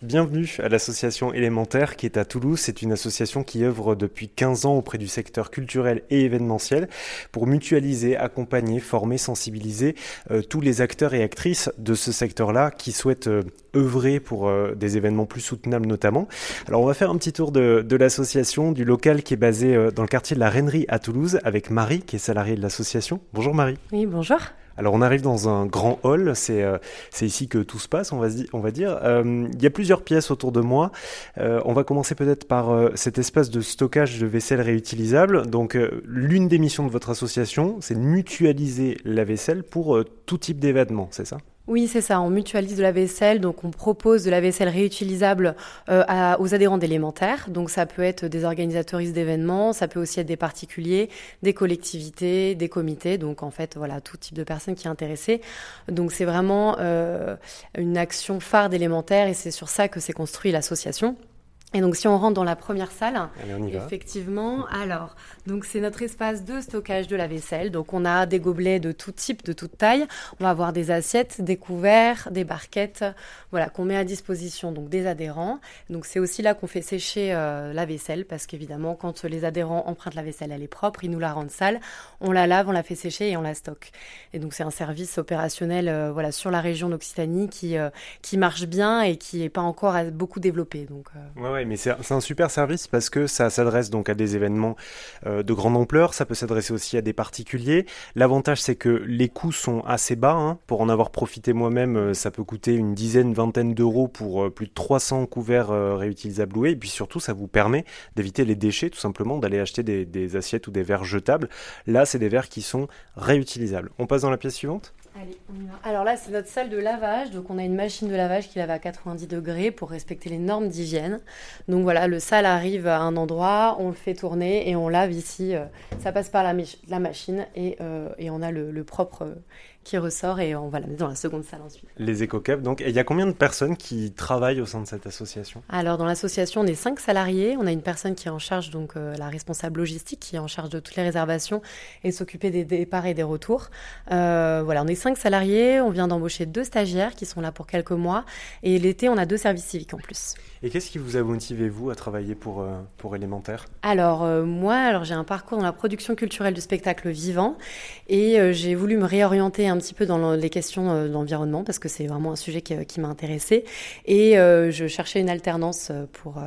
Bienvenue à l'association élémentaire qui est à Toulouse. C'est une association qui œuvre depuis 15 ans auprès du secteur culturel et événementiel pour mutualiser, accompagner, former, sensibiliser euh, tous les acteurs et actrices de ce secteur-là qui souhaitent euh, œuvrer pour euh, des événements plus soutenables notamment. Alors on va faire un petit tour de, de l'association, du local qui est basé dans le quartier de la Reinerie à Toulouse avec Marie qui est salariée de l'association. Bonjour Marie. Oui, bonjour. Alors on arrive dans un grand hall, c'est euh, ici que tout se passe, on va, dire. Euh, il y a plusieurs pièces autour de moi. Euh, on va commencer peut-être par cet espace de stockage de vaisselle réutilisable. Donc l'une des missions de votre association, c'est de mutualiser la vaisselle pour tout type d'événement, c'est ça? Oui, c'est ça. On mutualise de la vaisselle, donc on propose de la vaisselle réutilisable euh, aux adhérents d'élémentaires. Donc ça peut être des organisatoristes d'événements, ça peut aussi être des particuliers, des collectivités, des comités. Donc en fait, voilà, tout type de personnes qui est intéressées. Donc c'est vraiment euh, une action phare d'élémentaires et c'est sur ça que s'est construit l'association. Et donc, si on rentre dans la première salle, effectivement, alors, donc c'est notre espace de stockage de la vaisselle. Donc, on a des gobelets de tout type, de toute taille. On va avoir des assiettes, des couverts, des barquettes, voilà, qu'on met à disposition donc des adhérents. Donc, c'est aussi là qu'on fait sécher euh, la vaisselle parce qu'évidemment, quand les adhérents empruntent la vaisselle, elle est propre, ils nous la rendent sale, on la lave, on la fait sécher et on la stocke. Et donc, c'est un service opérationnel, euh, voilà, sur la région d'Occitanie qui euh, qui marche bien et qui n'est pas encore beaucoup développé. Donc, mais c'est un super service parce que ça s'adresse donc à des événements euh, de grande ampleur, ça peut s'adresser aussi à des particuliers. L'avantage, c'est que les coûts sont assez bas. Hein. Pour en avoir profité moi-même, euh, ça peut coûter une dizaine, vingtaine d'euros pour euh, plus de 300 couverts réutilisables loués. Et puis surtout, ça vous permet d'éviter les déchets, tout simplement, d'aller acheter des assiettes ou des verres jetables. Là, c'est des verres qui sont réutilisables. On passe dans la pièce suivante? Alors là, c'est notre salle de lavage. Donc, on a une machine de lavage qui lave à 90 degrés pour respecter les normes d'hygiène. Donc, voilà, le sale arrive à un endroit, on le fait tourner et on lave ici. Euh, ça passe par la, machine et, euh, et, on a le, le propre qui ressort et on va la mettre dans la seconde salle ensuite. Les éco donc. Et il y a combien de personnes qui travaillent au sein de cette association? Alors, dans l'association, on est cinq salariés. On a une personne qui est en charge, donc euh, la responsable logistique, qui est en charge de toutes les réservations et s'occuper des départs et des retours. Euh, voilà, on est cinq salariés. On vient d'embaucher deux stagiaires qui sont là pour quelques mois. Et l'été, on a deux services civiques en plus. Et qu'est-ce qui vous a motivé, vous, à travailler pour, euh, pour Élémentaire? Alors, moi, alors j'ai un parcours dans la production culturelle du spectacle vivant et j'ai voulu me réorienter un un petit peu dans les questions euh, d'environnement parce que c'est vraiment un sujet qui, qui m'a intéressée. Et euh, je cherchais une alternance euh, pour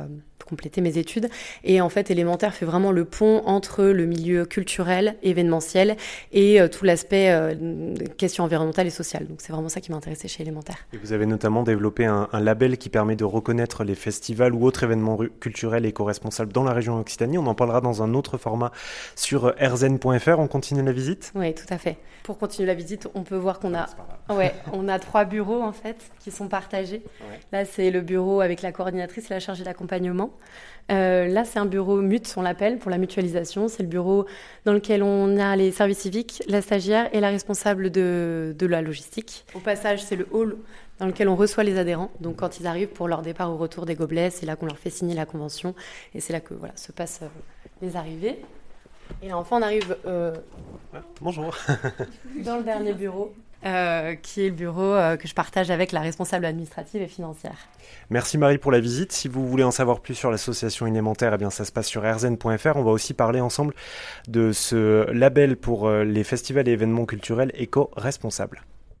compléter mes études. Et en fait, élémentaire fait vraiment le pont entre le milieu culturel, événementiel et euh, tout l'aspect euh, question environnementale et sociale. Donc c'est vraiment ça qui m'a intéressé chez élémentaire. Et vous avez notamment développé un, label qui permet de reconnaître les festivals ou autres événements culturels éco-responsables dans la région Occitanie. On en parlera dans un autre format sur rzn.fr. On continue la visite? Oui, tout à fait. Pour continuer la visite, on peut voir qu'on a, ouais, on a trois bureaux en fait qui sont partagés. Là, c'est le bureau avec la coordinatrice et la chargée d'accompagnement. Euh, là, c'est un bureau MUT, on l'appelle, pour la mutualisation. C'est le bureau dans lequel on a les services civiques, la stagiaire et la responsable de, de la logistique. Au passage, c'est le hall dans lequel on reçoit les adhérents. Donc, quand ils arrivent pour leur départ ou retour des gobelets, c'est là qu'on leur fait signer la convention. Et c'est là que voilà, se passent euh, les arrivées. Et enfin, on arrive. Euh, Bonjour. dans le dernier bureau. Euh, qui est le bureau euh, que je partage avec la responsable administrative et financière. Merci Marie pour la visite. Si vous voulez en savoir plus sur l'association élémentaire, eh bien ça se passe sur rzn.fr. On va aussi parler ensemble de ce label pour euh, les festivals et événements culturels éco-responsables.